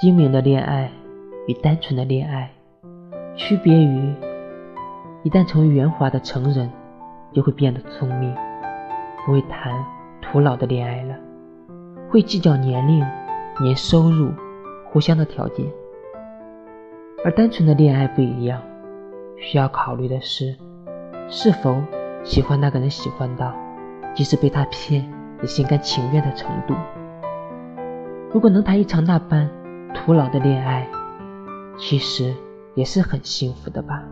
精明的恋爱与单纯的恋爱，区别于一旦成为圆滑的成人，就会变得聪明，不会谈徒劳的恋爱了，会计较年龄、年收入、互相的条件。而单纯的恋爱不一样，需要考虑的是，是否喜欢那个人，喜欢到即使被他骗也心甘情愿的程度。如果能谈一场那般徒劳的恋爱，其实也是很幸福的吧。